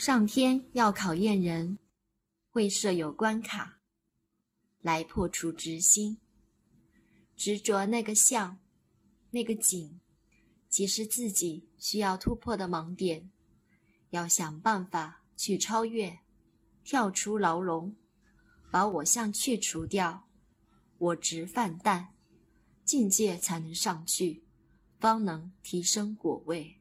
上天要考验人，会设有关卡来破除执心，执着那个相，那个景，即是自己需要突破的盲点。要想办法去超越，跳出牢笼，把我相去除掉，我执泛淡，境界才能上去，方能提升果位。